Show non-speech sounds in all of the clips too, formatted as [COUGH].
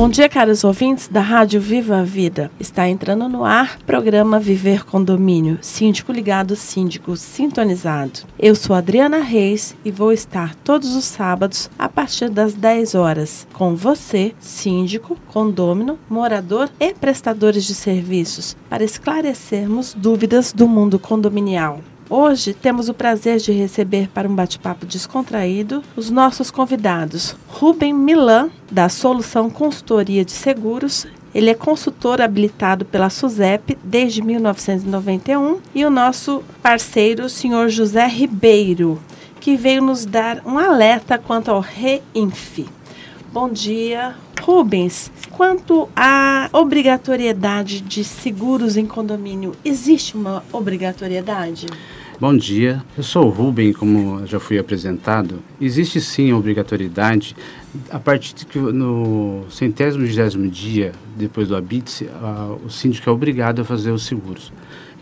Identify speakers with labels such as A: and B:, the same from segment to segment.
A: Bom dia, caros ouvintes da Rádio Viva a Vida. Está entrando no ar programa Viver Condomínio, síndico ligado, síndico sintonizado. Eu sou Adriana Reis e vou estar todos os sábados a partir das 10 horas com você, síndico, condômino, morador e prestadores de serviços para esclarecermos dúvidas do mundo condominial. Hoje temos o prazer de receber para um bate-papo descontraído os nossos convidados. Rubem Milan, da Solução Consultoria de Seguros. Ele é consultor habilitado pela SUSEP desde 1991 e o nosso parceiro, o senhor José Ribeiro, que veio nos dar um alerta quanto ao REINF. Bom dia, Rubens. Quanto à obrigatoriedade de seguros em condomínio, existe uma obrigatoriedade?
B: Bom dia, eu sou o Rubem, como já fui apresentado. Existe sim a obrigatoriedade, a partir de que no centésimo vigésimo dia, depois do habite o síndico é obrigado a fazer os seguros.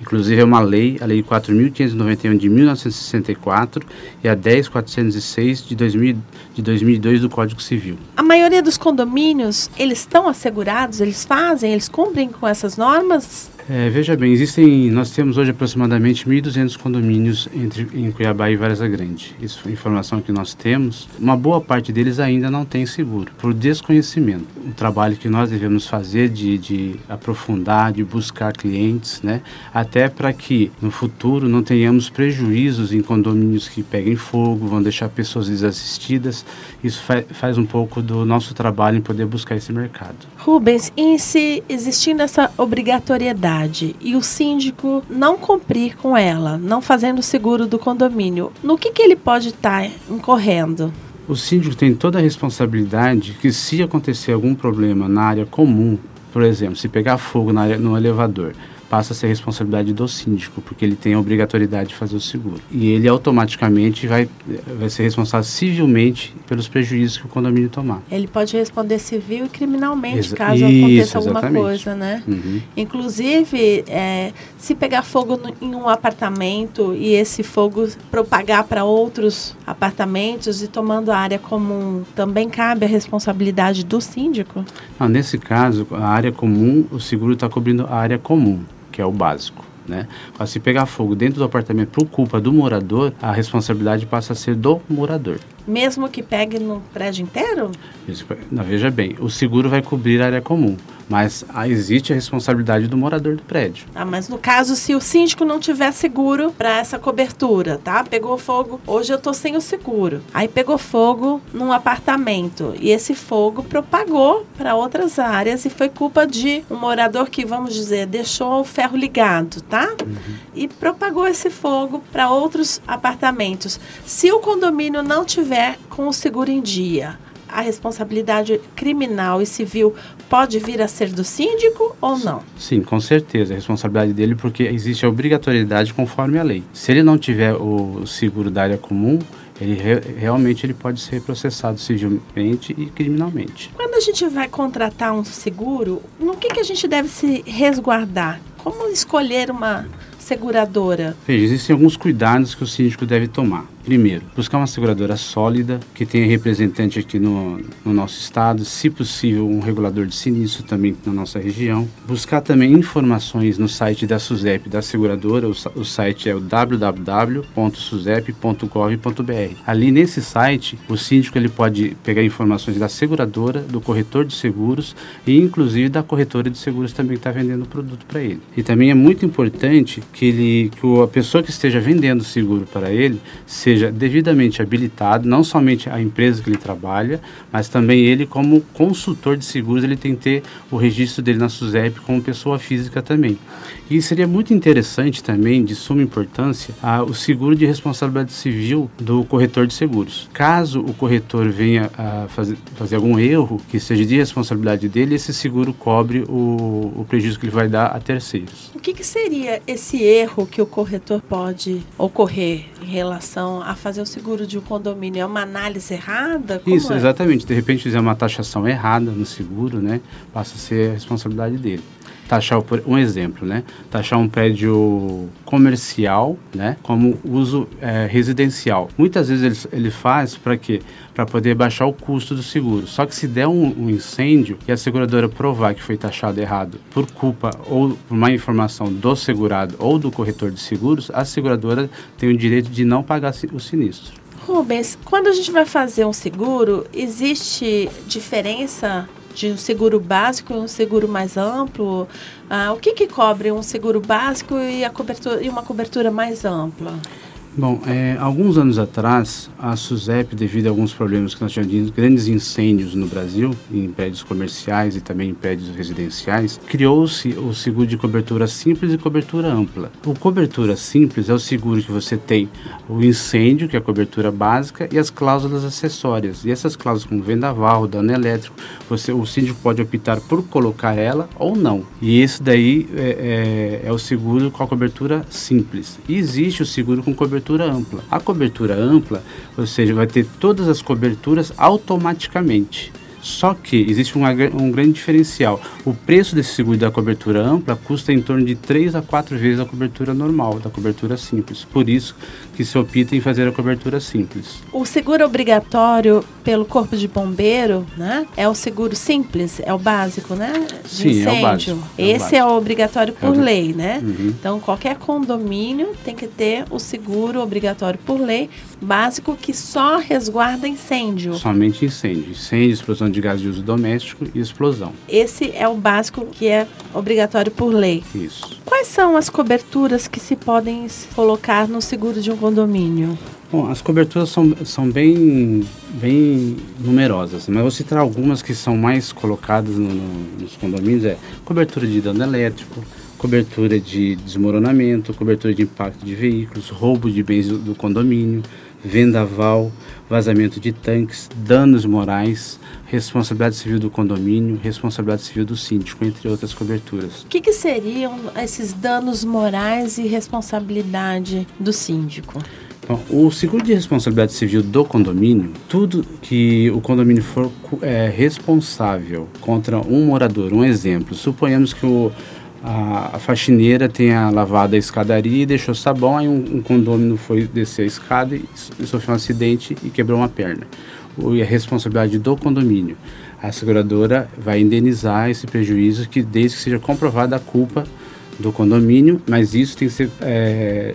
B: Inclusive é uma lei, a Lei 4.591 de 1964 e a 10.406 de, 2000, de 2002 do Código Civil.
A: A maioria dos condomínios, eles estão assegurados, eles fazem, eles cumprem com essas normas?
B: É, veja bem, existem, nós temos hoje aproximadamente 1.200 condomínios entre, em Cuiabá e Varza Grande. Isso é informação que nós temos. Uma boa parte deles ainda não tem seguro, por desconhecimento. O trabalho que nós devemos fazer de, de aprofundar, de buscar clientes, né? até para que no futuro não tenhamos prejuízos em condomínios que peguem fogo, vão deixar pessoas desassistidas. Isso fa faz um pouco do nosso trabalho em poder buscar esse mercado.
A: Rubens, e se existindo essa obrigatoriedade, e o síndico não cumprir com ela, não fazendo o seguro do condomínio, no que, que ele pode estar tá incorrendo?
B: O síndico tem toda a responsabilidade que se acontecer algum problema na área comum, por exemplo, se pegar fogo na área, no elevador, passa a ser responsabilidade do síndico, porque ele tem a obrigatoriedade de fazer o seguro. E ele automaticamente vai, vai ser responsável civilmente pelos prejuízos que o condomínio tomar.
A: Ele pode responder civil e criminalmente, Exa caso isso, aconteça alguma exatamente. coisa, né?
B: Uhum.
A: Inclusive, é, se pegar fogo no, em um apartamento e esse fogo propagar para outros apartamentos e tomando a área comum, também cabe a responsabilidade do síndico?
B: Não, nesse caso, a área comum, o seguro está cobrindo a área comum que é o básico. Né? Se pegar fogo dentro do apartamento por culpa do morador, a responsabilidade passa a ser do morador.
A: Mesmo que pegue no prédio inteiro?
B: Não, veja bem, o seguro vai cobrir a área comum mas existe a responsabilidade do morador do prédio.
A: Ah, mas no caso, se o síndico não tiver seguro para essa cobertura, tá? Pegou fogo, hoje eu tô sem o seguro. Aí pegou fogo num apartamento e esse fogo propagou para outras áreas e foi culpa de um morador que, vamos dizer, deixou o ferro ligado, tá? Uhum. E propagou esse fogo para outros apartamentos. Se o condomínio não tiver com o seguro em dia, a responsabilidade criminal e civil pode vir a ser do síndico ou não?
B: Sim, com certeza. A responsabilidade dele porque existe a obrigatoriedade conforme a lei. Se ele não tiver o seguro da área comum, ele re, realmente ele pode ser processado civilmente e criminalmente.
A: Quando a gente vai contratar um seguro, no que, que a gente deve se resguardar? Como escolher uma seguradora?
B: Veja, existem alguns cuidados que o síndico deve tomar. Primeiro, buscar uma seguradora sólida, que tenha representante aqui no, no nosso estado, se possível, um regulador de sinistro também na nossa região. Buscar também informações no site da SUSEP, da seguradora, o, o site é o www.susep.gov.br. Ali nesse site, o síndico ele pode pegar informações da seguradora, do corretor de seguros e inclusive da corretora de seguros também que está vendendo o produto para ele. E também é muito importante que, ele, que a pessoa que esteja vendendo o seguro para ele seja devidamente habilitado, não somente a empresa que ele trabalha, mas também ele como consultor de seguros, ele tem que ter o registro dele na SUSEP como pessoa física também. E seria muito interessante também, de suma importância, a, o seguro de responsabilidade civil do corretor de seguros. Caso o corretor venha a fazer, fazer algum erro que seja de responsabilidade dele, esse seguro cobre o, o prejuízo que ele vai dar a terceiros.
A: O que, que seria esse erro que o corretor pode ocorrer em relação a fazer o seguro de um condomínio? É uma análise errada?
B: Como Isso, é? exatamente. De repente fizer uma taxação errada no seguro, né? Passa a ser a responsabilidade dele taxar um exemplo, né? Taxar um prédio comercial, né? Como uso é, residencial. Muitas vezes ele, ele faz para quê? Para poder baixar o custo do seguro. Só que se der um, um, incêndio e a seguradora provar que foi taxado errado por culpa ou por má informação do segurado ou do corretor de seguros, a seguradora tem o direito de não pagar o sinistro.
A: Rubens, quando a gente vai fazer um seguro, existe diferença de um seguro básico e um seguro mais amplo? Ah, o que, que cobre um seguro básico e, a cobertura, e uma cobertura mais ampla?
B: Bom, é, alguns anos atrás, a SUSEP, devido a alguns problemas que nós tivemos, grandes incêndios no Brasil, em prédios comerciais e também em prédios residenciais, criou-se o seguro de cobertura simples e cobertura ampla. O cobertura simples é o seguro que você tem o incêndio, que é a cobertura básica, e as cláusulas acessórias. E essas cláusulas como vendaval, dano elétrico, você, o síndico pode optar por colocar ela ou não. E esse daí é, é, é o seguro com a cobertura simples. E existe o seguro com cobertura cobertura ampla. A cobertura ampla, ou seja, vai ter todas as coberturas automaticamente. Só que existe um, um grande diferencial. O preço desse seguro da cobertura ampla custa em torno de 3 a 4 vezes a cobertura normal, da cobertura simples. Por isso que se opta em fazer a cobertura simples.
A: O seguro obrigatório pelo Corpo de Bombeiro, né? É o seguro simples, é o básico, né?
B: De Sim, incêndio. é o básico.
A: É Esse o básico. é o obrigatório por é o... lei, né? Uhum. Então, qualquer condomínio tem que ter o seguro obrigatório por lei básico que só resguarda incêndio.
B: Somente incêndio. Incêndio, explosão de gás de uso doméstico e explosão.
A: Esse é o básico que é obrigatório por lei.
B: Isso.
A: Quais são as coberturas que se podem colocar no seguro de um condomínio?
B: Bom, as coberturas são, são bem, bem numerosas, mas vou citar algumas que são mais colocadas no, no, nos condomínios, é cobertura de dano elétrico, cobertura de desmoronamento, cobertura de impacto de veículos, roubo de bens do, do condomínio, vendaval, vazamento de tanques, danos morais, responsabilidade civil do condomínio, responsabilidade civil do síndico, entre outras coberturas.
A: O que, que seriam esses danos morais e responsabilidade do síndico?
B: Bom, o seguro de responsabilidade civil do condomínio, tudo que o condomínio for é, responsável contra um morador, um exemplo, suponhamos que o a, a, faxineira tenha lavado a escadaria e deixou sabão, aí um, um condômino foi descer a escada e, e sofreu um acidente e quebrou uma perna. E a responsabilidade do condomínio. A seguradora vai indenizar esse prejuízo que desde que seja comprovada a culpa do condomínio, mas isso tem que ser é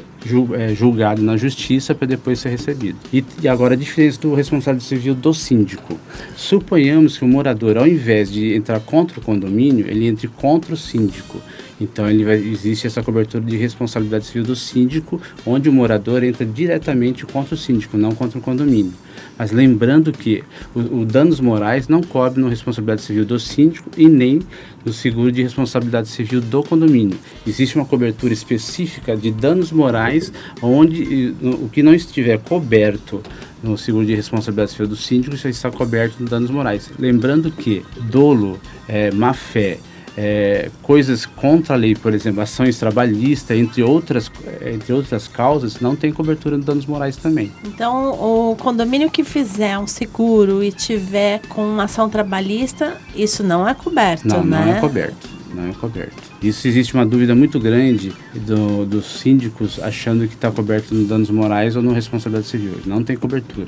B: julgado na justiça para depois ser recebido. E, e, agora a diferença do responsável civil do síndico. Suponhamos que o morador, ao invés de entrar contra o condomínio, ele entre contra o síndico. Então ele vai, existe essa cobertura de responsabilidade civil do síndico, onde o morador entra diretamente contra o síndico, não contra o condomínio. Mas lembrando que o, o danos morais não cobre no responsabilidade civil do síndico e nem no seguro de responsabilidade civil do condomínio. Existe uma cobertura específica de danos morais, onde o que não estiver coberto no seguro de responsabilidade civil do síndico já está coberto nos danos morais. Lembrando que dolo, é, má fé, é, coisas contra a lei, por exemplo, ações trabalhistas, entre outras, entre outras causas, não tem cobertura de danos morais também.
A: Então, o condomínio que fizer um seguro e tiver com uma ação trabalhista, isso não é coberto,
B: não,
A: né?
B: Não, é coberto. Não é coberto. Isso existe uma dúvida muito grande do, dos síndicos achando que está coberto no danos morais ou no responsabilidade civil. Não tem cobertura.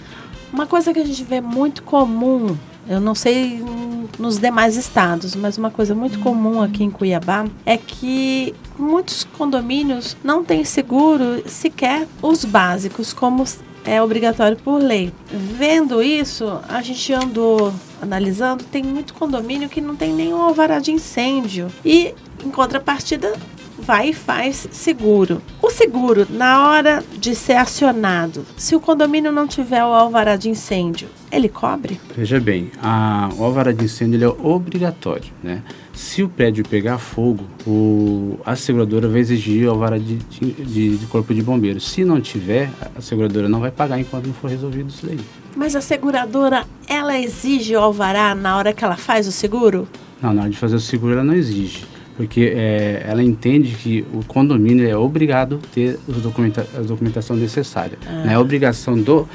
A: Uma coisa que a gente vê muito comum, eu não sei nos demais estados, mas uma coisa muito comum aqui em Cuiabá é que muitos condomínios não têm seguro sequer os básicos, como é obrigatório por lei. Vendo isso, a gente andou analisando, tem muito condomínio que não tem nenhum alvará de incêndio. E, em contrapartida, vai e faz seguro. O seguro, na hora de ser acionado, se o condomínio não tiver o alvará de incêndio, ele cobre?
B: Veja bem, a, o alvará de incêndio é obrigatório, né? Se o prédio pegar fogo, o, a seguradora vai exigir o alvará de, de, de, corpo de bombeiros. Se não tiver, a seguradora não vai pagar enquanto não for resolvido isso daí.
A: Mas a seguradora, ela exige o alvará na hora que ela faz o seguro?
B: Não, na hora de fazer o seguro ela não exige porque é, ela entende que o condomínio é obrigado a ter documenta a documentação necessária. Ah. É obrigação do,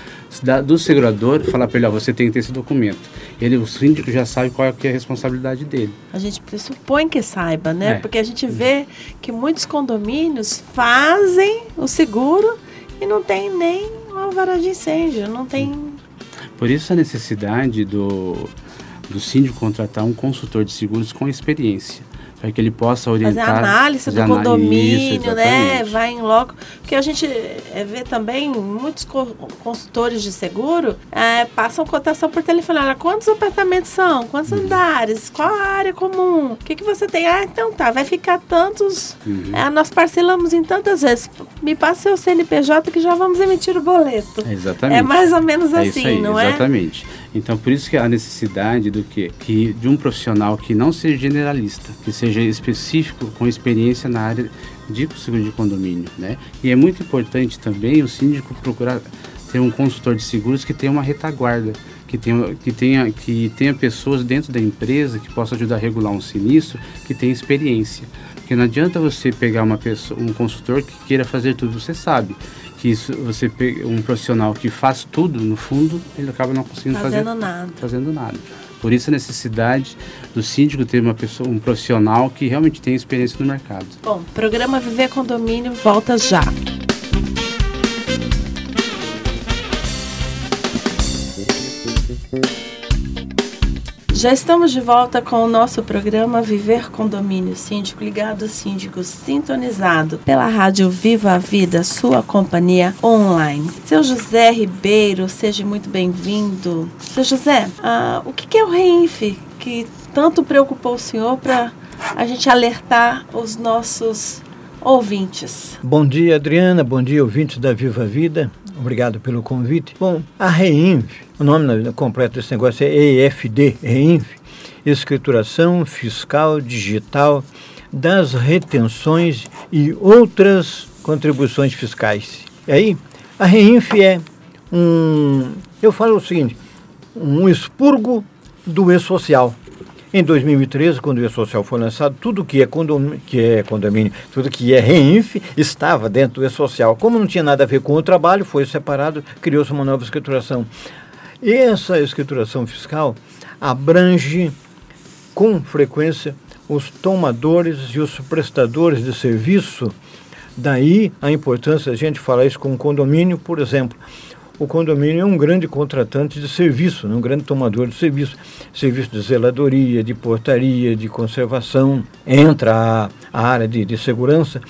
B: da, do segurador falar para ele, ó, você tem que ter esse documento. Ele, o síndico já sabe qual é, é a responsabilidade dele.
A: A gente pressupõe que saiba, né? É. Porque a gente vê que muitos condomínios fazem o seguro e não tem nem uma alvará de incêndio, não tem...
B: Por isso a necessidade do, do síndico contratar um consultor de seguros com experiência para que ele possa orientar.
A: Fazer análise do condomínio, isso, né? Vai em loco. Porque a gente é, vê também muitos consultores de seguro é, passam cotação por telefone. Olha, quantos apartamentos são? Quantos uhum. andares? Qual a área comum? O que, que você tem? Ah, então tá, vai ficar tantos. Uhum. É, nós parcelamos em tantas vezes. Me passe seu CNPJ que já vamos emitir o boleto.
B: exatamente.
A: É mais ou menos
B: é
A: assim,
B: aí,
A: não
B: exatamente. é? Exatamente. Então, por isso que a necessidade do que, que de um profissional que não seja generalista, que seja específico com experiência na área de seguro de condomínio, né? E é muito importante também o síndico procurar ter um consultor de seguros que tenha uma retaguarda, que tenha, que tenha, que tenha pessoas dentro da empresa que possam ajudar a regular um sinistro, que tenha experiência. Porque não adianta você pegar uma pessoa, um consultor que queira fazer tudo, você sabe que isso, você pega um profissional que faz tudo, no fundo, ele acaba não conseguindo
A: fazendo
B: fazer
A: nada.
B: fazendo nada. Por isso a necessidade do síndico ter uma pessoa, um profissional que realmente tem experiência no mercado.
A: Bom, programa Viver Condomínio volta já. Já estamos de volta com o nosso programa Viver Condomínio Síndico Ligado Síndico Sintonizado pela Rádio Viva a Vida, sua companhia online. Seu José Ribeiro, seja muito bem-vindo. Seu José, uh, o que é o REINF que tanto preocupou o senhor para a gente alertar os nossos ouvintes?
C: Bom dia, Adriana. Bom dia, ouvintes da Viva Vida. Obrigado pelo convite. Bom, a REINF, o nome completo desse negócio é EFD, REINF, Escrituração Fiscal Digital das Retenções e Outras Contribuições Fiscais. E aí, a REINF é um, eu falo o seguinte, um expurgo do e-social. Em 2013, quando o E-Social foi lançado, tudo que é, condomínio, que é condomínio, tudo que é REINF estava dentro do E-Social. Como não tinha nada a ver com o trabalho, foi separado, criou-se uma nova escrituração. E essa escrituração fiscal abrange com frequência os tomadores e os prestadores de serviço. Daí a importância a gente falar isso com condomínio, por exemplo o condomínio é um grande contratante de serviço, né? um grande tomador de serviço. Serviço de zeladoria, de portaria, de conservação, entra a, a área de, de, segurança.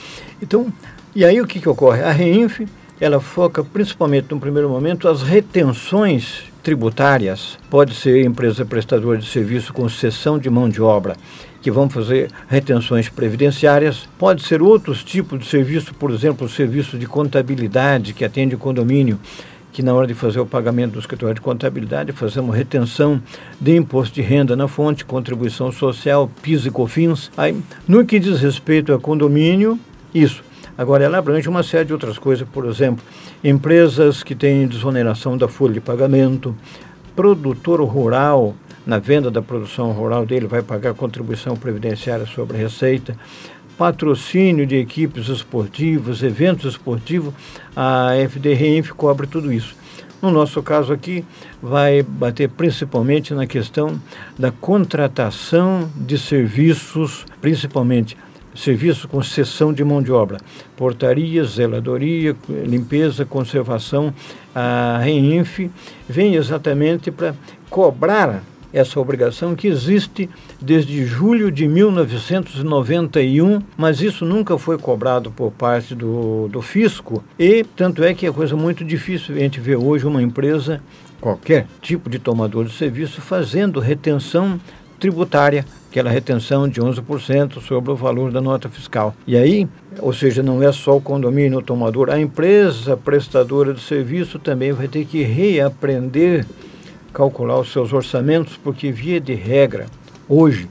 C: Então, e aí o que, que ocorre? A REINF, ela foca principalmente, no primeiro momento, as retenções tributárias. Pode ser empresa prestadora de serviço com cessão de mão de obra, que vão fazer retenções previdenciárias. Pode ser outros tipos de serviço, por exemplo, o serviço de contabilidade que atende o condomínio que na hora de fazer o pagamento do escritório de contabilidade fazemos retenção de imposto de renda na fonte, contribuição social, PIS e COFINS. Aí, no que diz respeito a condomínio, isso. Agora, ela abrange uma série de outras coisas, por exemplo, empresas que têm desoneração da folha de pagamento, produtor rural, na venda da produção rural dele, vai pagar contribuição previdenciária sobre a receita, patrocínio de equipes esportivas, eventos esportivos, a FDRENF cobre tudo isso. No nosso caso aqui, vai bater principalmente na questão da contratação de serviços, principalmente serviço com cessão de mão de obra, portaria, zeladoria, limpeza, conservação, a REINF vem exatamente para cobrar essa obrigação que existe desde julho de 1991, mas isso nunca foi cobrado por parte do, do fisco e tanto é que é coisa muito difícil a gente ver hoje uma empresa, qualquer tipo de tomador de serviço, fazendo retenção tributária, aquela retenção de 11% sobre o valor da nota fiscal. E aí, ou seja, não é só o condomínio tomador, a empresa prestadora de serviço também vai ter que reaprender calcular os seus orçamentos, porque via de regra, hoje,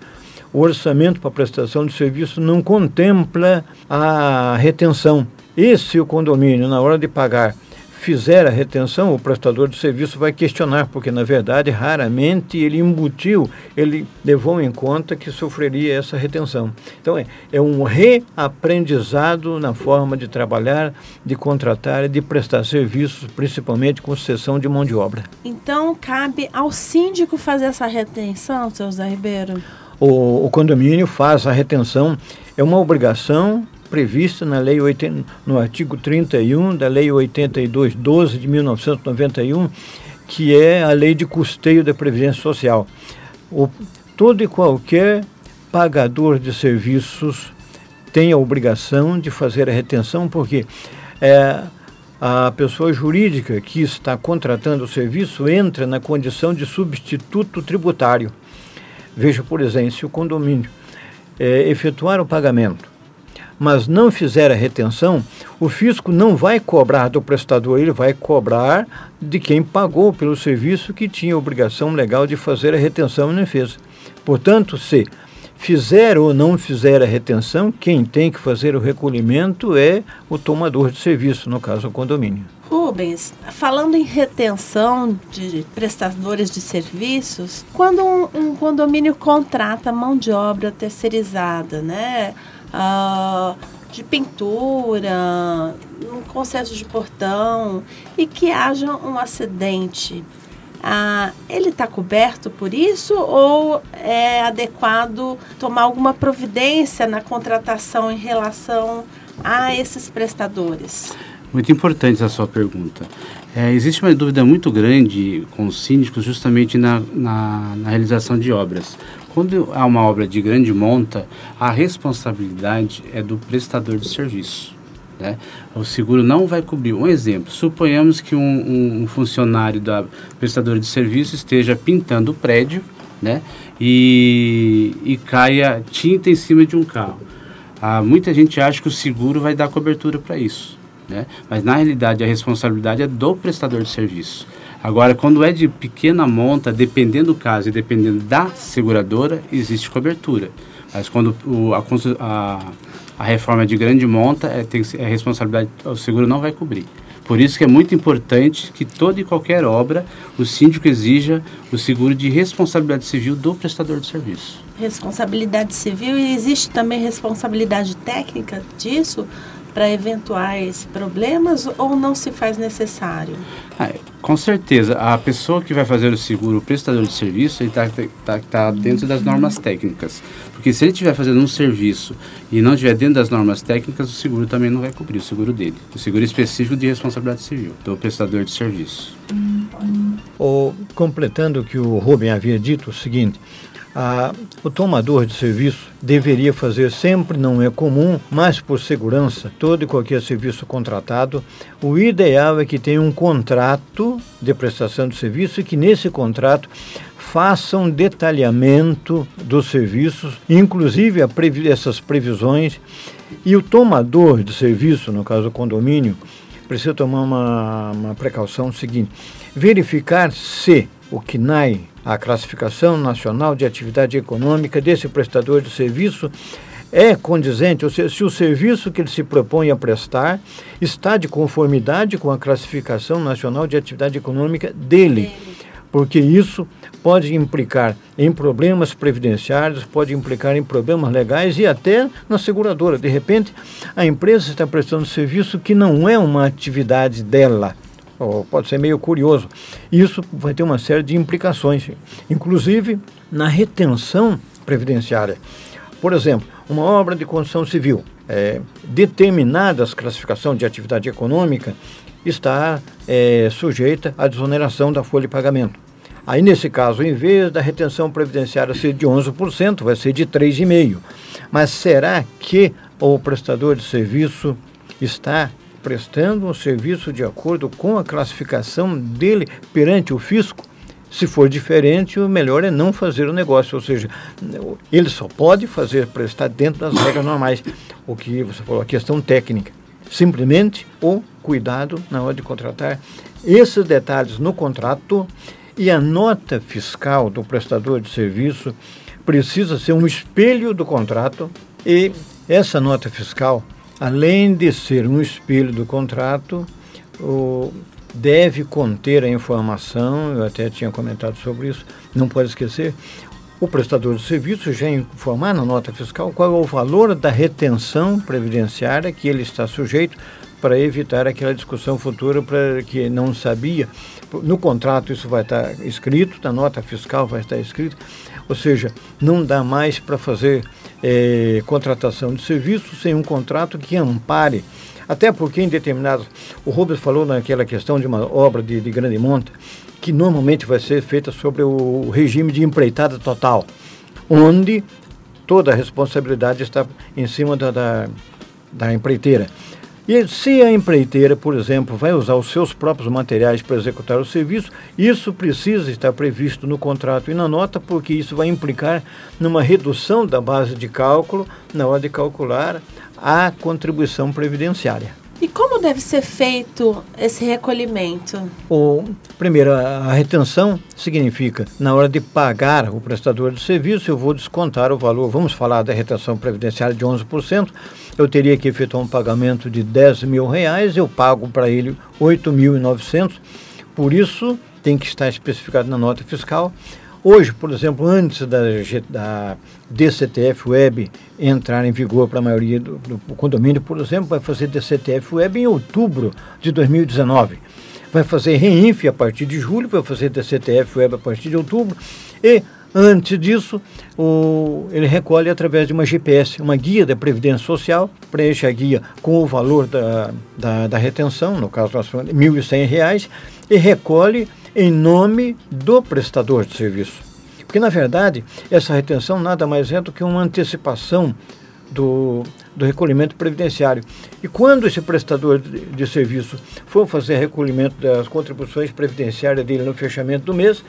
C: o orçamento para prestação de serviço não contempla a retenção. E se o condomínio, na hora de pagar, fizer a retenção, o prestador de serviço vai questionar, porque na verdade raramente ele embutiu, ele levou em conta que sofreria essa retenção. Então é, é um reaprendizado na forma de trabalhar, de contratar e de prestar serviços, principalmente com cessão de mão de obra.
A: Então cabe ao síndico fazer essa retenção, seu Zé Ribeiro?
C: O, o condomínio faz a retenção, é uma obrigação prevista na lei 80, no artigo 31 da lei 8212 de 1991, que é a lei de custeio da previdência social. O, todo e qualquer pagador de serviços tem a obrigação de fazer a retenção, porque é, a pessoa jurídica que está contratando o serviço entra na condição de substituto tributário. Veja, por exemplo, se o condomínio é, efetuar o pagamento mas não fizer a retenção, o fisco não vai cobrar do prestador, ele vai cobrar de quem pagou pelo serviço que tinha obrigação legal de fazer a retenção e não fez. Portanto, se fizer ou não fizer a retenção, quem tem que fazer o recolhimento é o tomador de serviço, no caso o condomínio.
A: Rubens, falando em retenção de prestadores de serviços, quando um, um condomínio contrata mão de obra terceirizada, né? Uh, de pintura, um conserto de portão e que haja um acidente. Ah, ele está coberto por isso ou é adequado tomar alguma providência na contratação em relação a esses prestadores?
B: Muito importante a sua pergunta. É, existe uma dúvida muito grande com os síndicos justamente na, na, na realização de obras. Quando há uma obra de grande monta, a responsabilidade é do prestador de serviço. Né? O seguro não vai cobrir. Um exemplo: suponhamos que um, um, funcionário da prestadora de serviço esteja pintando o prédio né? e, e caia tinta em cima de um carro. Ah, muita gente acha que o seguro vai dar cobertura para isso. Né? Mas na realidade a responsabilidade é do prestador de serviço. Agora, quando é de pequena monta, dependendo do caso e dependendo da seguradora, existe cobertura. Mas quando o, a, a, a, reforma é de grande monta, é, tem, é responsabilidade, o seguro não vai cobrir. Por isso que é muito importante que toda e qualquer obra o síndico exija o seguro de responsabilidade civil do prestador de serviço.
A: Responsabilidade civil e existe também responsabilidade técnica disso? Para eventuais problemas ou não se faz necessário?
B: Ah, com certeza, a pessoa que vai fazer o seguro, o prestador de serviço, ele está tá, tá dentro das normas técnicas. Porque se ele estiver fazendo um serviço e não estiver dentro das normas técnicas, o seguro também não vai cobrir o seguro dele. O seguro específico de responsabilidade civil, do prestador de serviço.
C: Ou, completando o que o Rubem havia dito, o seguinte, a, o tomador de serviço deveria fazer sempre, não é comum, mas por segurança, todo e qualquer serviço contratado, o ideal é que tenha um contrato de prestação de serviço e que nesse contrato faça um detalhamento dos serviços, inclusive previ essas previsões, e o tomador de serviço, no caso o condomínio, precisa tomar uma, uma precaução seguinte: verificar se o CNAE a classificação nacional de atividade econômica desse prestador de serviço é condizente, ou seja, se o serviço que ele se propõe a prestar está de conformidade com a classificação nacional de atividade econômica dele. Porque isso pode implicar em problemas previdenciários, pode implicar em problemas legais e até na seguradora. De repente, a empresa está prestando serviço que não é uma atividade dela, pode ser meio curioso. Isso vai ter uma série de implicações, inclusive na retenção previdenciária. Por exemplo, uma obra de construção civil, é, determinadas classificação de atividade econômica, está é, sujeita à desoneração da folha de pagamento. Aí, nesse caso, em vez da retenção previdenciária ser de 11%, vai ser de 3,5%. Mas será que o prestador de serviço está prestando um serviço de acordo com a classificação dele perante o fisco? Se for diferente, o melhor é não fazer o negócio, ou seja, ele só pode fazer prestar dentro das regras normais. O que você falou, a questão técnica. Simplesmente o cuidado na hora de contratar esses detalhes no contrato e a nota fiscal do prestador de serviço precisa ser um espelho do contrato e essa nota fiscal, além de ser um espelho do contrato, o, deve conter a informação, eu até tinha comentado sobre isso, não pode esquecer, o prestador de serviço já informar na nota fiscal qual é o valor da retenção previdenciária que ele está sujeito para evitar aquela discussão futura para que não sabia. No contrato isso vai estar escrito, na nota fiscal vai estar escrito, ou seja, não dá mais para fazer é, contratação de serviço sem um contrato que ampare. Até porque em determinados. O Rubens falou naquela questão de uma obra de, de grande monta, que normalmente vai ser feita sobre o regime de empreitada total, onde toda a responsabilidade está em cima da, da, da empreiteira. E se a empreiteira, por exemplo, vai usar os seus próprios materiais para executar o serviço, isso precisa estar previsto no contrato e na nota, porque isso vai implicar numa redução da base de cálculo na hora de calcular a contribuição previdenciária.
A: E como deve ser feito esse recolhimento?
C: O, primeiro, a retenção significa, na hora de pagar o prestador de serviço, eu vou descontar o valor. Vamos falar da retenção previdenciária de 11%. Eu teria que efetuar um pagamento de 10 mil reais, eu pago para ele 8.900. Por isso, tem que estar especificado na nota fiscal Hoje, por exemplo, antes da, da DCTF Web entrar em vigor para a maioria do, do, condomínio, por exemplo, vai fazer DCTF Web em outubro de 2019. Vai fazer REINF a partir de julho, vai fazer DCTF Web a partir de outubro. E, antes disso, o, ele recolhe através de uma GPS, uma guia da Previdência Social, preenche a guia com o valor da, da, da retenção, no caso nós falamos R$ 1.100, e recolhe em nome do prestador de serviço. Porque, na verdade, essa retenção nada mais é do que uma antecipação do, do recolhimento previdenciário. E quando esse prestador de, de, serviço for fazer recolhimento das contribuições previdenciárias dele no fechamento do mês,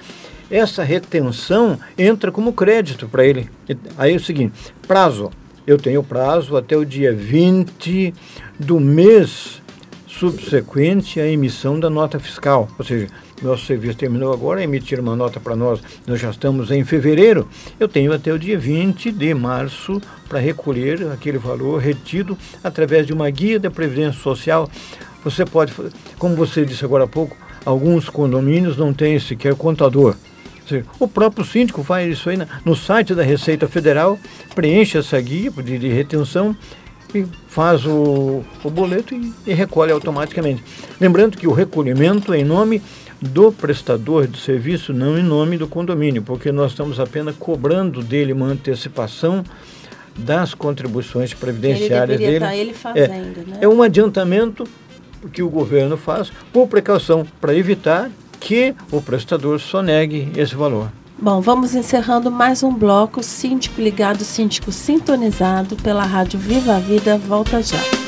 C: essa retenção entra como crédito para ele. Aí é o seguinte: prazo. Eu tenho prazo até o dia 20 do mês subsequente à emissão da nota fiscal. Ou seja, nosso serviço terminou agora, emitiram uma nota para nós, nós já estamos em fevereiro, eu tenho até o dia 20 de março para recolher aquele valor retido através de uma guia da Previdência Social. Você pode, como você disse agora há pouco, alguns condomínios não têm sequer contador. O próprio síndico faz isso aí no site da Receita Federal, preenche essa guia de, de retenção e faz o, o boleto e, e, recolhe automaticamente. Lembrando que o recolhimento é em nome do prestador de serviço, não em nome do condomínio, porque nós estamos apenas cobrando dele uma antecipação das contribuições previdenciárias
A: ele
C: dele.
A: Tá ele fazendo,
C: é,
A: né?
C: é um adiantamento que o governo faz por precaução, para evitar que o prestador sonegue esse valor.
A: Bom, vamos encerrando mais um bloco Síndico Ligado, Síndico Sintonizado pela Rádio Viva a Vida. Volta já.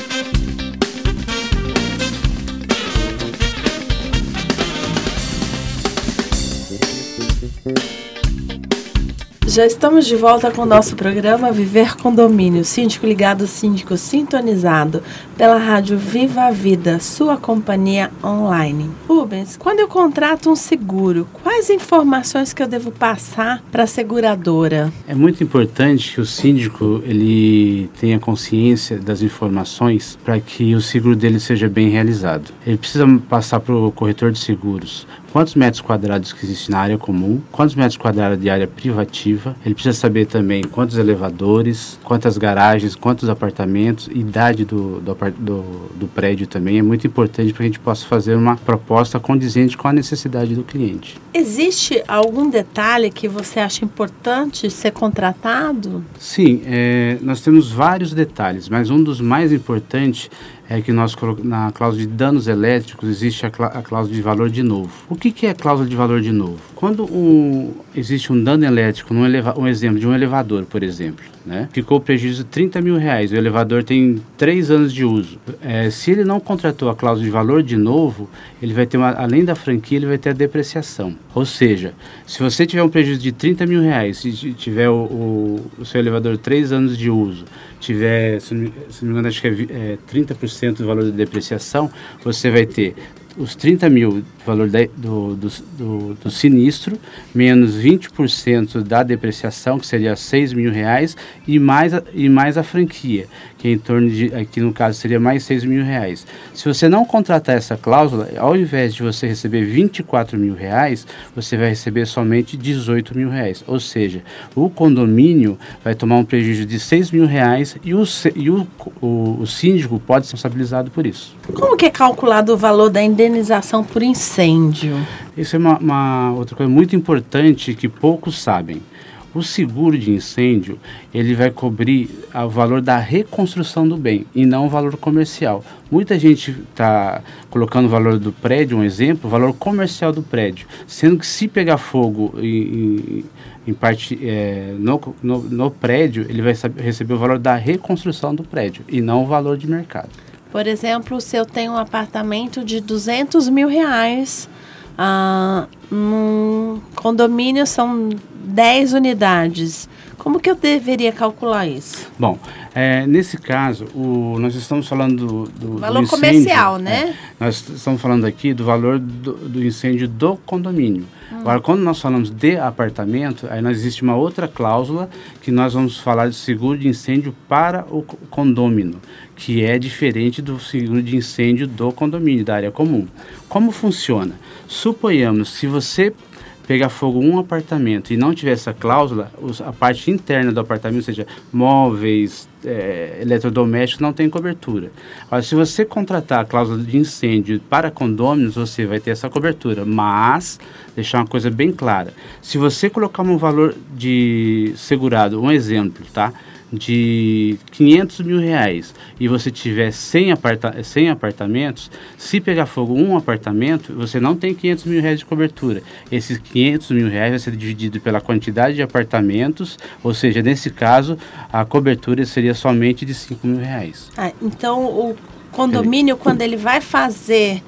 A: Já estamos de volta com o nosso programa Viver Condomínio, síndico ligado, síndico sintonizado pela rádio Viva a Vida, sua companhia online. Rubens, quando eu contrato um seguro, quais informações que eu devo passar para a seguradora?
B: É muito importante que o síndico ele tenha consciência das informações para que o seguro dele seja bem realizado. Ele precisa passar para o corretor de seguros quantos metros quadrados que existe na área comum, quantos metros quadrados de área privativa. Ele precisa saber também quantos elevadores, quantas garagens, quantos apartamentos, idade do, do, do, do prédio também. É muito importante para a gente possa fazer uma proposta condizente com a necessidade do cliente.
A: Existe algum detalhe que você acha importante ser contratado?
B: Sim, é, nós temos vários detalhes, mas um dos mais importantes é que nós na cláusula de danos elétricos existe a, cláusula de valor de novo. O que, que é cláusula de valor de novo? Quando um, existe um dano elétrico, eleva, um exemplo de um elevador, por exemplo, né? ficou prejuízo de 30 mil reais, o elevador tem 3 anos de uso. É, se ele não contratou a cláusula de valor de novo, ele vai ter uma, além da franquia, ele vai ter a depreciação. Ou seja, se você tiver um prejuízo de 30 mil reais, e tiver o, o, o seu elevador 3 anos de uso, tiver, se se não me engano, acho que é, é 30% do valor da depreciação, você vai ter os 30 mil valor do, do, do, do, sinistro, menos 20% da depreciação, que seria 6 mil reais, e mais, a, e mais a franquia, que é em torno de, aqui no caso seria mais 6 mil reais. Se você não contratar essa cláusula, ao invés de você receber 24 mil reais, você vai receber somente 18 mil reais. Ou seja, o condomínio vai tomar um prejuízo de 6 mil reais e o, e o, o, o síndico pode ser responsabilizado por isso.
A: Como que é calculado o valor da indenização por incêndio?
B: Isso é uma, uma outra coisa muito importante que poucos sabem. O seguro de incêndio, ele vai cobrir o valor da reconstrução do bem e não o valor comercial. Muita gente está colocando o valor do prédio, um exemplo, o valor comercial do prédio, sendo que se pegar fogo em, em, parte é, no, no, no, prédio, ele vai receber o valor da reconstrução do prédio e não o valor de mercado.
A: Por exemplo, se eu tenho um apartamento de 200 mil reais, ah, num condomínio são 10 unidades. Como que eu deveria calcular isso?
B: Bom, é, nesse caso, o, nós estamos falando do, do
A: valor
B: do
A: comercial, né?
B: É, nós estamos falando aqui do valor do, do incêndio do condomínio. Hum. Agora, quando nós falamos de apartamento, aí nós existe uma outra cláusula que nós vamos falar de seguro de incêndio para o condômino, que é diferente do seguro de incêndio do condomínio, da área comum. Como funciona? Suponhamos, se você pegar fogo um apartamento e não tiver essa cláusula, a parte interna do apartamento, ou seja, móveis, é, eletrodomésticos, não tem cobertura. Agora, se você contratar a cláusula de incêndio para condôminos, você vai ter essa cobertura. Mas, deixar uma coisa bem clara, se você colocar um valor de segurado, um exemplo, tá? De 500 mil reais e você tiver 100, aparta 100 apartamentos, se pegar fogo um apartamento, você não tem 500 mil reais de cobertura. Esses 500 mil reais vai ser dividido pela quantidade de apartamentos, ou seja, nesse caso, a cobertura seria somente de 5 mil reais.
A: Ah, então, o condomínio, quando ele vai fazer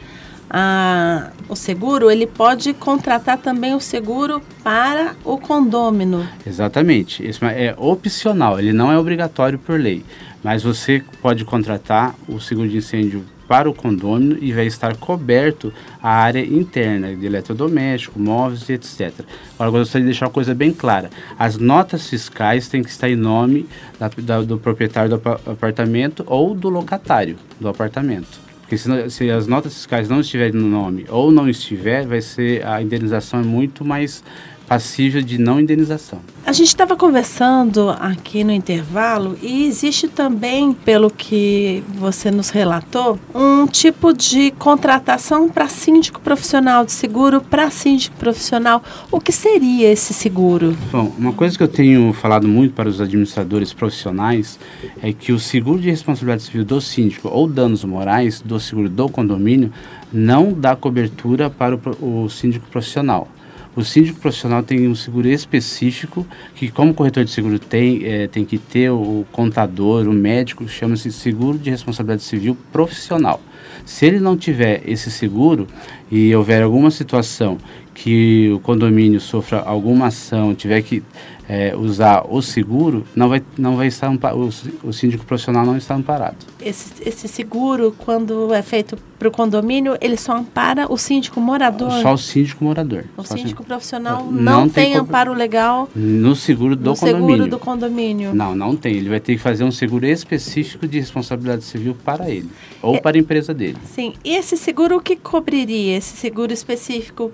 A: a, o seguro, ele pode contratar também o seguro para o condômino.
B: Exatamente. Isso é opcional, ele não é obrigatório por lei. Mas você pode contratar o seguro de incêndio para o condômino e vai estar coberto a área interna de eletrodoméstico, móveis etc. Agora, eu gostaria de deixar uma coisa bem clara. As notas fiscais têm que estar em nome da, da, do proprietário do apartamento ou do locatário do apartamento. Porque se, se, as notas fiscais não estiverem no nome ou não estiver, vai ser a indenização é muito mais passível de não indenização.
A: A gente estava conversando aqui no intervalo e existe também, pelo que você nos relatou, um tipo de contratação para síndico profissional, de seguro para síndico profissional. O que seria esse seguro?
B: Bom, uma coisa que eu tenho falado muito para os administradores profissionais é que o seguro de responsabilidade civil do síndico ou danos morais do seguro do condomínio não dá cobertura para o, o síndico profissional. O síndico profissional tem um seguro específico que, como corretor de seguro tem, é, tem que ter o contador, o médico, chama-se seguro de responsabilidade civil profissional. Se ele não tiver esse seguro e houver alguma situação que o condomínio sofra alguma ação, tiver que é, usar o seguro, não vai, não vai estar o, o síndico profissional não está amparado.
A: Esse, esse seguro, quando é feito para o condomínio, ele só ampara o síndico morador?
B: Só o síndico morador.
A: O síndico profissional não, não tem, tem amparo legal
B: no seguro do
A: no
B: condomínio.
A: seguro do condomínio.
B: Não, não tem. Ele vai ter que fazer um seguro específico de responsabilidade civil para ele ou é, para a empresa dele.
A: Sim. E esse seguro o que cobriria? Esse seguro específico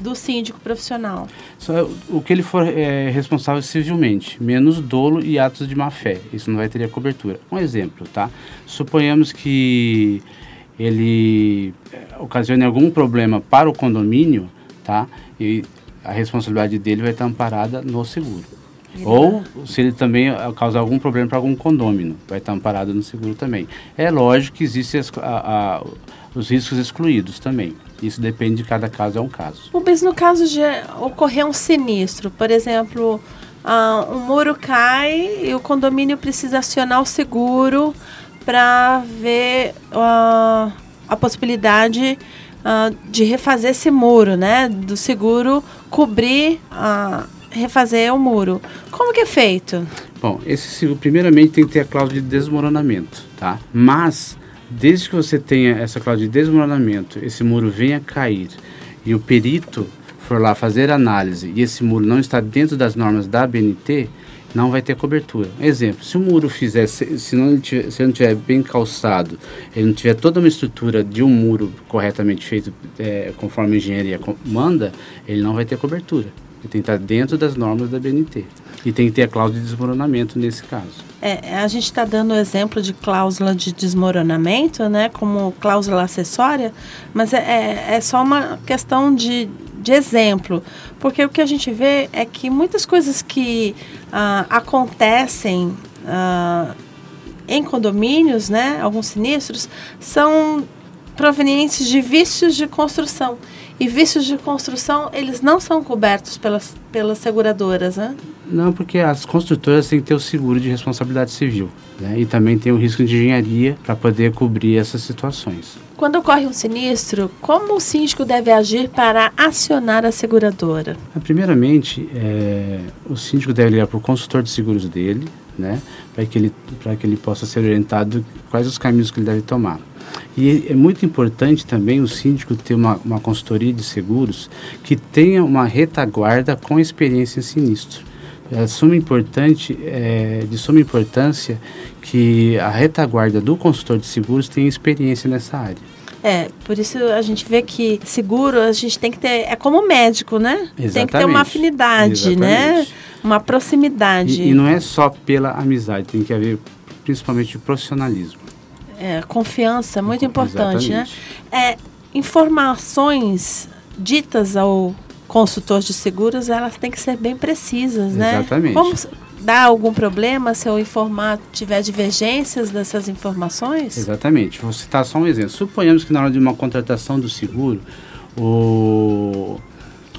A: do síndico profissional.
B: Só o que ele for é, responsável civilmente, menos dolo e atos de má fé. Isso não vai ter cobertura. Um exemplo, tá? Suponhamos que ele é, ocasione algum problema para o condomínio, tá? E a responsabilidade dele vai estar amparada no seguro. Ou se ele também causar algum problema para algum condômino, vai estar amparado no seguro também. É lógico que existem as, a, a, os riscos excluídos também. Isso depende de cada caso, é um caso.
A: Mas no caso de ocorrer um sinistro, por exemplo, uh, um muro cai e o condomínio precisa acionar o seguro para ver uh, a possibilidade uh, de refazer esse muro, né? Do seguro cobrir, uh, refazer o muro. Como que é feito?
B: Bom, esse seguro, primeiramente, tem que ter a cláusula de desmoronamento, tá? Mas, desde que você tenha essa cláusula de desmoronamento, esse muro venha cair e o perito for lá fazer análise e esse muro não está dentro das normas da ABNT, não vai ter cobertura. Exemplo, se o muro fizer, se, não tiver, se não tiver bem calçado, ele não tiver toda uma estrutura de um muro corretamente feito é, conforme a engenharia manda, ele não vai ter cobertura. Tem que estar dentro das normas da BNT. E tem que ter a cláusula de desmoronamento nesse caso.
A: É, a gente está dando o exemplo de cláusula de desmoronamento, né, como cláusula acessória, mas é, é, é só uma questão de, de exemplo, porque o que a gente vê é que muitas coisas que ah, acontecem ah, em condomínios, né, alguns sinistros, são provenientes de vícios de construção. E vícios de construção, eles não são cobertos pelas, pelas seguradoras, né?
B: Não, porque as construtoras têm que ter o seguro de responsabilidade civil. Né? E também tem o risco de engenharia para poder cobrir essas situações.
A: Quando ocorre um sinistro, como o síndico deve agir para acionar a seguradora?
B: Primeiramente, é, o síndico deve ligar para o consultor de seguros dele, né? para que, ele, que ele possa ser orientado quais os caminhos que ele deve tomar. E é muito importante também o síndico ter uma, uma consultoria de seguros que tenha uma retaguarda com experiência em sinistro. É, suma importante, é, de suma importância que a retaguarda do consultor de seguros tenha experiência nessa área.
A: É, por isso a gente vê que seguro a gente tem que ter, é como médico, né?
B: Exatamente.
A: Tem que ter uma afinidade, né? Exatamente. né? Uma proximidade.
B: E, e, não é só pela amizade, tem que haver principalmente profissionalismo.
A: É, confiança, muito importante, né? É, informações ditas ao consultor de seguros, elas têm que ser bem precisas,
B: né? Exatamente.
A: Como dá algum problema se eu informar, tiver divergências dessas informações?
B: Exatamente. Vou citar só um exemplo. Suponhamos que na hora de uma contratação do seguro, o,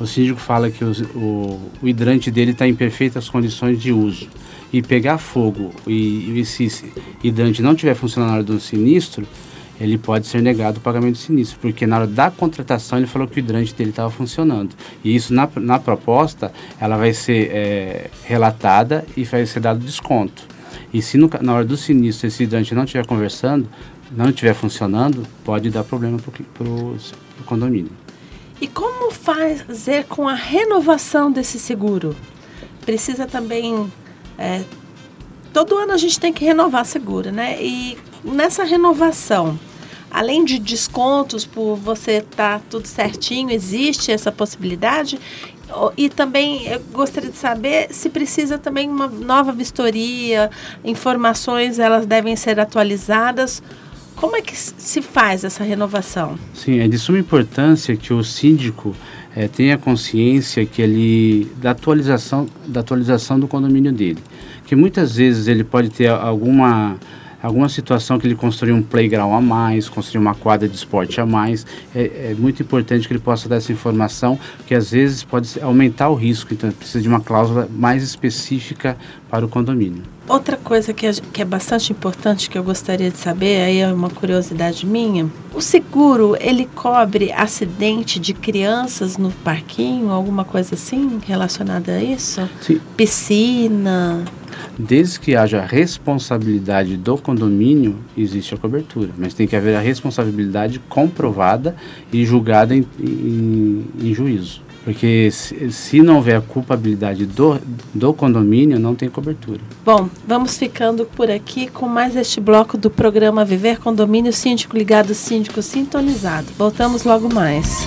B: o síndico fala que o, o, o hidrante dele está em perfeitas condições de uso e pegar fogo e, e se hidrante não na hora do sinistro, ele pode ser negado o pagamento do sinistro, porque na hora da contratação ele falou que o hidrante dele estava funcionando. E isso na, na proposta, ela vai ser é, relatada e vai ser dado desconto. E se no, na hora do sinistro esse hidrante não estiver conversando, não estiver funcionando, pode dar problema para o condomínio.
A: E como fazer com a renovação desse seguro? Precisa também é, todo ano a gente tem que renovar seguro, né? E nessa renovação, além de descontos por você estar tá tudo certinho, existe essa possibilidade? E também eu gostaria de saber se precisa também uma nova vistoria, informações elas devem ser atualizadas. Como é que se faz essa renovação?
B: Sim, é de suma importância que o síndico é, tenha consciência que ele da atualização da atualização do condomínio dele, que muitas vezes ele pode ter alguma alguma situação que ele construiu um playground a mais, construiu uma quadra de esporte a mais, é, é, muito importante que ele possa dar essa informação, que às vezes pode aumentar o risco, então precisa de uma cláusula mais específica para o condomínio.
A: Outra coisa que é, que é bastante importante que eu gostaria de saber, aí é uma curiosidade minha, o seguro ele cobre acidente de crianças no parquinho, alguma coisa assim relacionada a isso?
B: Sim.
A: Piscina?
B: Desde que haja responsabilidade do condomínio, existe a cobertura. Mas tem que haver a responsabilidade comprovada e julgada em, em, em juízo. Porque se, se, não houver culpabilidade do, do condomínio, não tem cobertura.
A: Bom, vamos ficando por aqui com mais este bloco do programa Viver Condomínio Síndico Ligado Síndico Sintonizado. Voltamos logo mais.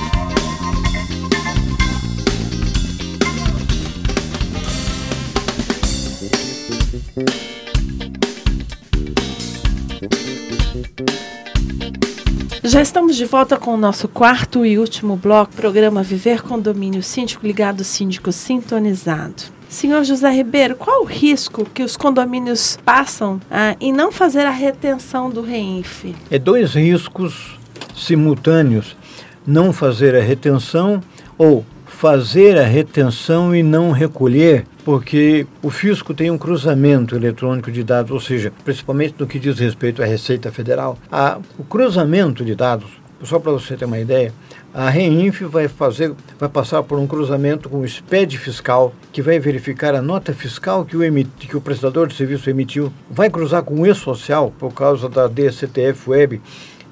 A: Já estamos de volta com o nosso quarto e último bloco, programa Viver Condomínio Síndico Ligado Síndico Sintonizado. Senhor José Ribeiro, qual o risco que os condomínios passam ah, em não fazer a retenção do REINF?
C: É dois riscos simultâneos: não fazer a retenção ou fazer a retenção e não recolher, porque o fisco tem um cruzamento eletrônico de dados, ou seja, principalmente no que diz respeito à Receita Federal, o cruzamento de dados, só para você ter uma ideia, a REINF vai fazer, vai passar por um cruzamento com o SPED fiscal, que vai verificar a nota fiscal que o, emit, que o prestador de serviço emitiu, vai cruzar com o E-Social, por causa da DCTF Web,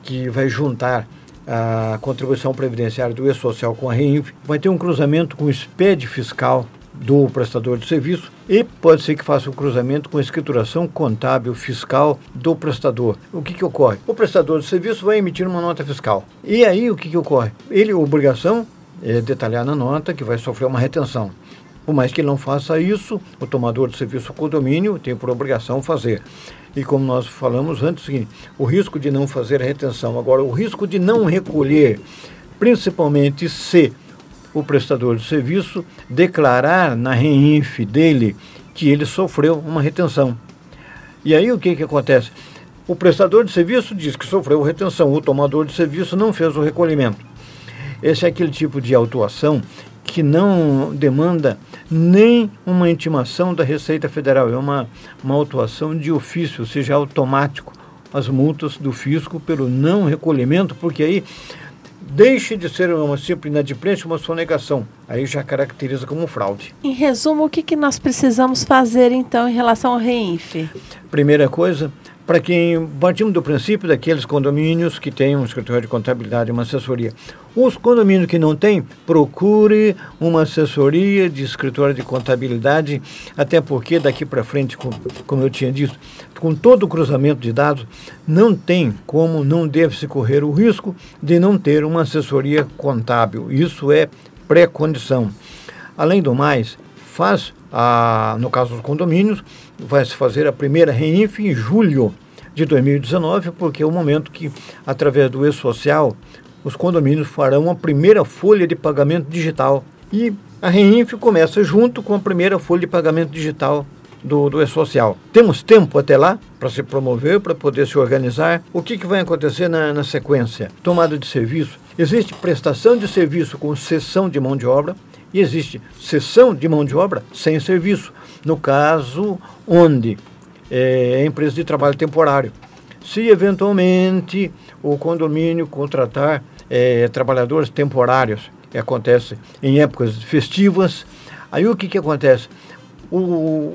C: que vai juntar a contribuição previdenciária do E-Social com a REINF, vai ter um cruzamento com o SPED fiscal do prestador de serviço e pode ser que faça um cruzamento com a escrituração contábil fiscal do prestador. O que, que ocorre? O prestador de serviço vai emitir uma nota fiscal. E aí o que, que ocorre? Ele, obrigação é detalhar na nota que vai sofrer uma retenção. Por mais que ele não faça isso, o tomador de serviço condomínio tem por obrigação fazer. E como nós falamos antes, o risco de não fazer a retenção. Agora, o risco de não recolher, principalmente se o prestador de serviço declarar na REINF dele que ele sofreu uma retenção. E aí o que, que acontece? O prestador de serviço diz que sofreu retenção, o tomador de serviço não fez o recolhimento. Esse é aquele tipo de autuação que não demanda nem uma intimação da Receita Federal, é uma, uma autuação de ofício, ou seja, automático, as multas do fisco pelo não recolhimento, porque aí deixe de ser uma simples inadimplência, uma sonegação. Aí já caracteriza como fraude.
A: Em resumo, o que, que nós precisamos fazer então em relação ao REINF?
C: Primeira coisa, para quem partimos do princípio daqueles condomínios que têm um escritório de contabilidade, uma assessoria. Os condomínios que não têm, procure uma assessoria de escritório de contabilidade, até porque daqui para frente, como eu tinha dito, com todo o cruzamento de dados, não tem como, não deve se correr o risco de não ter uma assessoria contábil. Isso é pré-condição. Além do mais, faz, a, no caso dos condomínios, vai se fazer a primeira REINF em julho de 2019, porque é o momento que, através do E-Social, os condomínios farão a primeira folha de pagamento digital. E a REINF começa junto com a primeira folha de pagamento digital do, do E-Social. Temos tempo até lá para se promover, para poder se organizar. O que, que vai acontecer na, na sequência? Tomada de serviço. Existe prestação de serviço com cessão de mão de obra e existe cessão de mão de obra sem serviço no caso onde é, é empresa de trabalho temporário. Se eventualmente o condomínio contratar é, trabalhadores temporários, acontece em épocas festivas, aí o que, que acontece? O,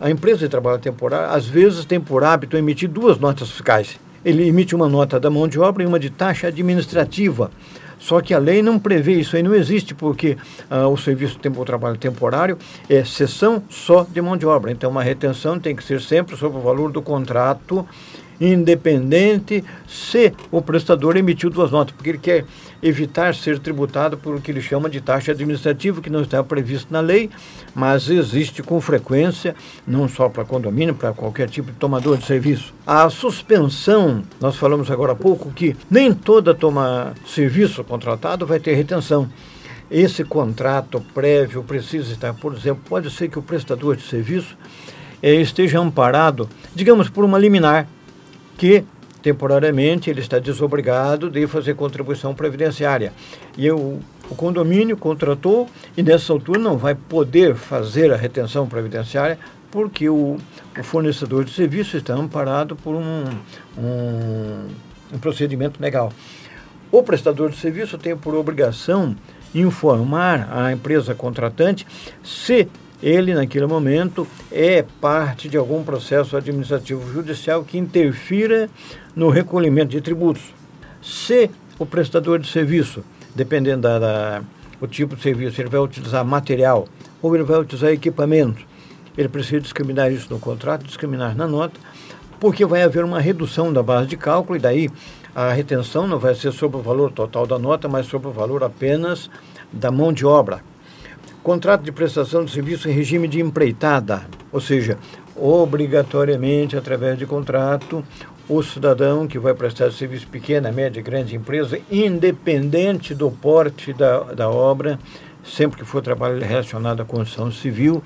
C: a empresa de trabalho temporário, às vezes, tem por hábito emitir duas notas fiscais. Ele emite uma nota da mão de obra e uma de taxa administrativa. Só que a lei não prevê isso aí, não existe, porque ah, o serviço de trabalho temporário é sessão só de mão de obra. Então, uma retenção tem que ser sempre sobre o valor do contrato independente se o prestador emitiu duas notas, porque ele quer evitar ser tributado por o que ele chama de taxa administrativa, que não está previsto na lei, mas existe com frequência, não só para condomínio, para qualquer tipo de tomador de serviço. A suspensão, nós falamos agora há pouco que nem toda toma serviço contratado vai ter retenção. Esse contrato prévio precisa estar, por exemplo, pode ser que o prestador de serviço eh, esteja amparado, digamos, por uma liminar que temporariamente ele está desobrigado de fazer contribuição previdenciária. E o, o condomínio contratou e nessa altura não vai poder fazer a retenção previdenciária porque o, o fornecedor de serviço está amparado por um, um, um procedimento legal. O prestador de serviço tem por obrigação informar a empresa contratante se ele, naquele momento, é parte de algum processo administrativo judicial que interfira no recolhimento de tributos. Se o prestador de serviço, dependendo da, da o tipo de serviço, ele vai utilizar material ou ele vai utilizar equipamento, ele precisa discriminar isso no contrato, discriminar na nota, porque vai haver uma redução da base de cálculo e daí a retenção não vai ser sobre o valor total da nota, mas sobre o valor apenas da mão de obra Contrato de prestação de serviço em regime de empreitada, ou seja, obrigatoriamente, através de contrato, o cidadão que vai prestar serviço pequena, média, grande empresa, independente do porte da, da obra, sempre que for trabalho relacionado à construção civil,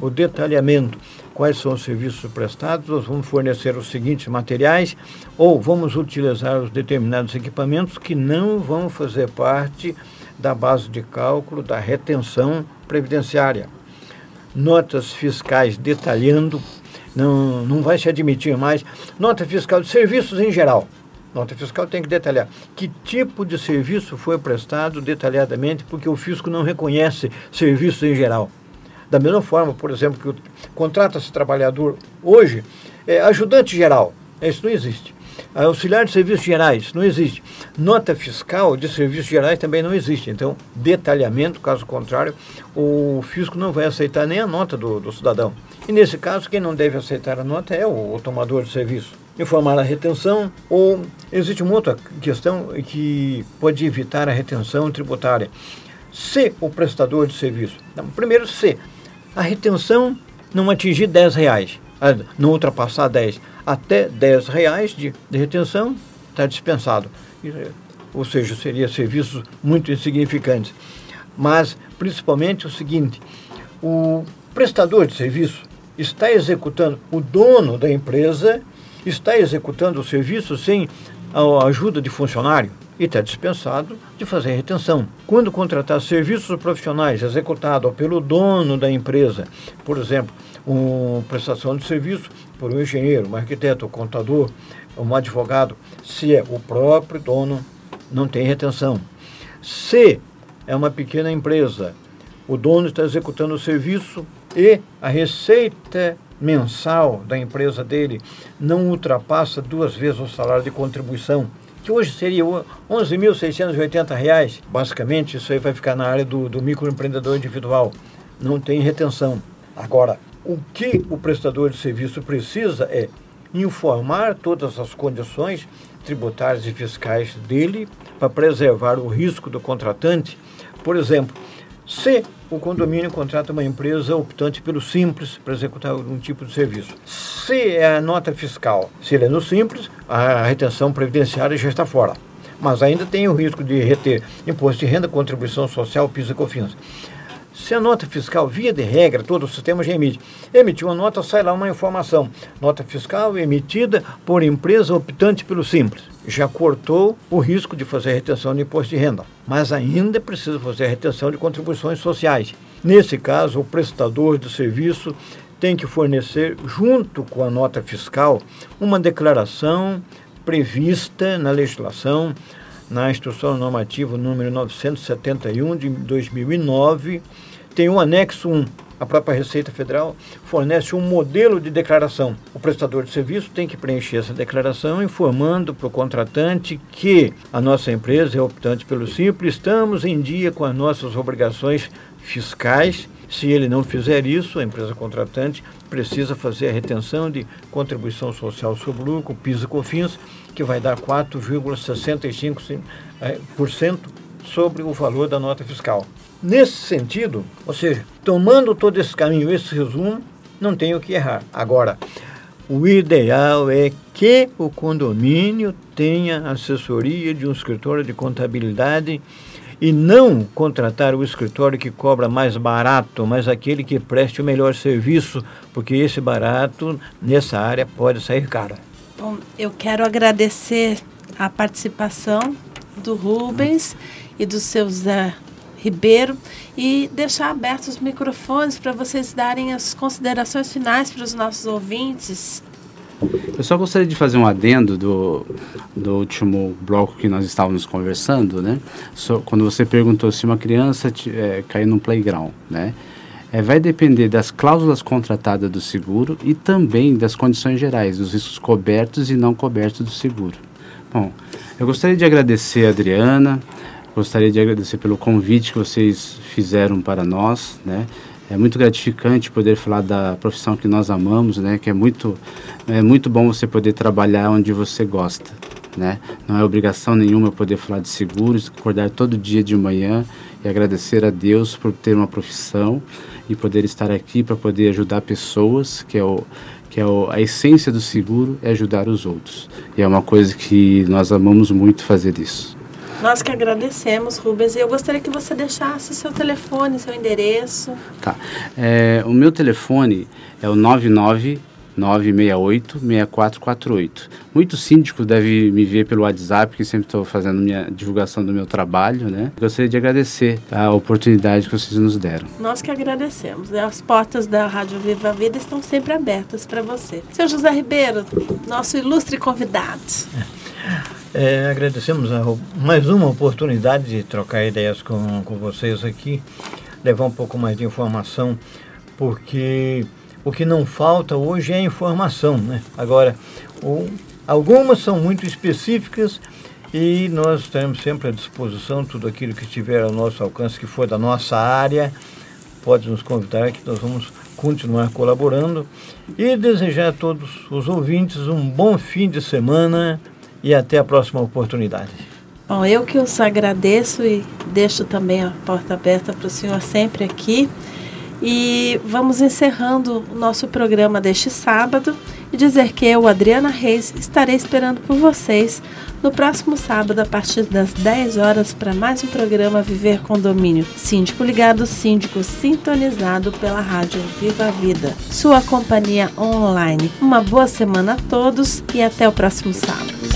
C: o detalhamento, quais são os serviços prestados, nós vamos fornecer os seguintes materiais ou vamos utilizar os determinados equipamentos que não vão fazer parte da base de cálculo da retenção previdenciária. Notas fiscais detalhando, não, não vai se admitir mais, nota fiscal de serviços em geral. Nota fiscal tem que detalhar que tipo de serviço foi prestado detalhadamente, porque o fisco não reconhece serviços em geral. Da mesma forma, por exemplo, que contrata-se trabalhador hoje, é ajudante geral. Isso não existe. Auxiliar de serviços gerais, não existe. Nota fiscal de serviços gerais também não existe. Então, detalhamento, caso contrário, o fisco não vai aceitar nem a nota do, do cidadão. E nesse caso, quem não deve aceitar a nota é o, o tomador de serviço informar a retenção ou existe uma outra questão que pode evitar a retenção tributária. Se o prestador de serviço, não, primeiro se a retenção não atingir 10 reais, não ultrapassar 10, até 10 reais de, de retenção está dispensado. Ou seja, seria serviços muito insignificantes. Mas, principalmente, o seguinte, o prestador de serviço está executando, o dono da empresa está executando o serviço sem a ajuda de funcionário e está dispensado de fazer retenção. Quando contratar serviços profissionais executados pelo dono da empresa, por exemplo, uma prestação de serviço por um engenheiro, um arquiteto, um contador, um advogado, se é o próprio dono, não tem retenção. Se é uma pequena empresa, o dono está executando o serviço e a receita mensal da empresa dele não ultrapassa duas vezes o salário de contribuição, que hoje seria R$ 11.680. Basicamente, isso aí vai ficar na área do, do microempreendedor individual. Não tem retenção. Agora, o que o prestador de serviço precisa é informar todas as condições tributárias e fiscais dele para preservar o risco do contratante. Por exemplo, se o condomínio contrata uma empresa optante pelo Simples para executar algum tipo de serviço. Se é a nota fiscal, se ele é no Simples, a retenção previdenciária já está fora. Mas ainda tem o risco de reter imposto de renda, contribuição social, PIS e COFINS. Se a nota fiscal, via de regra, todo o sistema já emite. Emitiu uma nota, sai lá uma informação. Nota fiscal emitida por empresa optante pelo Simples. Já cortou o risco de fazer retenção de imposto de renda. Mas ainda precisa fazer retenção de contribuições sociais. Nesse caso, o prestador do serviço tem que fornecer, junto com a nota fiscal, uma declaração prevista na legislação, na Instrução Normativa número 971 de 2009 tem um anexo 1. A própria Receita Federal fornece um modelo de declaração. O prestador de serviço tem que preencher essa declaração informando para o contratante que a nossa empresa é optante pelo Simples, estamos em dia com as nossas obrigações fiscais. Se ele não fizer isso, a empresa contratante precisa fazer a retenção de contribuição social sobre lucro, PIS COFINS, que vai dar 4,65% eh, sobre o valor da nota fiscal. Nesse sentido, ou seja, tomando todo esse caminho, esse resumo, não tem o que errar. Agora, o ideal é que o condomínio tenha assessoria de um escritório de contabilidade e não contratar o escritório que cobra mais barato, mas aquele que preste o melhor serviço, porque esse barato nessa área pode sair caro.
A: Bom, eu quero agradecer a participação do Rubens e do seu Zé Ribeiro e deixar abertos os microfones para vocês darem as considerações finais para os nossos ouvintes.
B: Eu só gostaria de fazer um adendo do, do último bloco que nós estávamos conversando, né? So, quando você perguntou se uma criança é, cair num playground, né? É, vai depender das cláusulas contratadas do seguro e também das condições gerais, dos riscos cobertos e não cobertos do seguro. Bom, eu gostaria de agradecer a Adriana, Gostaria de agradecer pelo convite que vocês fizeram para nós, né? É muito gratificante poder falar da profissão que nós amamos, né? Que é muito, é muito bom você poder trabalhar onde você gosta, né? Não é obrigação nenhuma poder falar de seguros, acordar todo dia de manhã e agradecer a Deus por ter uma profissão e poder estar aqui para poder ajudar pessoas, que é o que é o, a essência do seguro é ajudar os outros. E é uma coisa que nós amamos muito fazer isso.
A: Nós que agradecemos, Rubens. E eu gostaria que você deixasse seu telefone, seu endereço.
B: Tá. É, o meu telefone é o 99 968-6448. Muitos síndicos devem me ver pelo WhatsApp, que sempre estou fazendo minha divulgação do meu trabalho, né? Gostaria de agradecer a oportunidade que vocês nos deram.
A: Nós que agradecemos. As portas da Rádio Viva a Vida estão sempre abertas para você. Seu José Ribeiro, nosso ilustre convidado. [LAUGHS]
C: É, agradecemos a, mais uma oportunidade de trocar ideias com, com vocês aqui, levar um pouco mais de informação, porque o que não falta hoje é informação. Né? Agora, o, algumas são muito específicas e nós estamos sempre à disposição, tudo aquilo que estiver ao nosso alcance, que for da nossa área, pode nos convidar que nós vamos continuar colaborando e desejar a todos os ouvintes um bom fim de semana e até a próxima oportunidade.
A: Bom, eu que os agradeço e deixo também a porta aberta para o senhor sempre aqui. E vamos encerrando o nosso programa deste sábado e dizer que eu, Adriana Reis, estarei esperando por vocês no próximo sábado, a partir das 10 horas, para mais um programa Viver Condomínio. Síndico ligado, síndico sintonizado pela Rádio Viva a Vida. Sua companhia online. Uma boa semana a todos e até o próximo sábado.